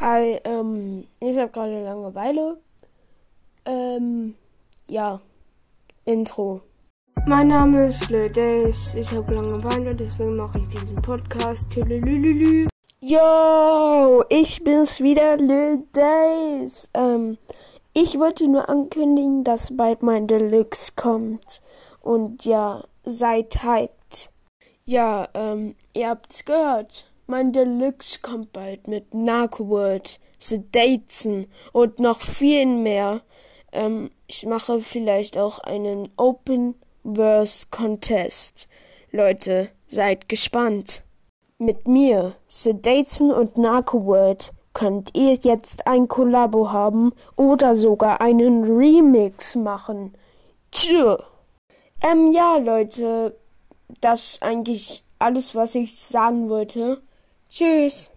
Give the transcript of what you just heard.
Hi, ähm, ich habe gerade Langeweile. Ähm, ja, Intro. Mein Name ist Days. Ich habe Langeweile, deswegen mache ich diesen Podcast. Tülülülülü. Yo, ich bin's wieder, Days. Ähm, ich wollte nur ankündigen, dass bald mein Deluxe kommt. Und ja, seid hyped. Ja, ähm, ihr habt's gehört. Mein Deluxe kommt bald mit Narcoword, Sedaten und noch viel mehr. Ähm, ich mache vielleicht auch einen Open Verse Contest. Leute, seid gespannt. Mit mir, Sedaten und Narcoword könnt ihr jetzt ein Kollabo haben oder sogar einen Remix machen. Tschö. Ähm, ja, Leute, das ist eigentlich alles, was ich sagen wollte. Tschüss.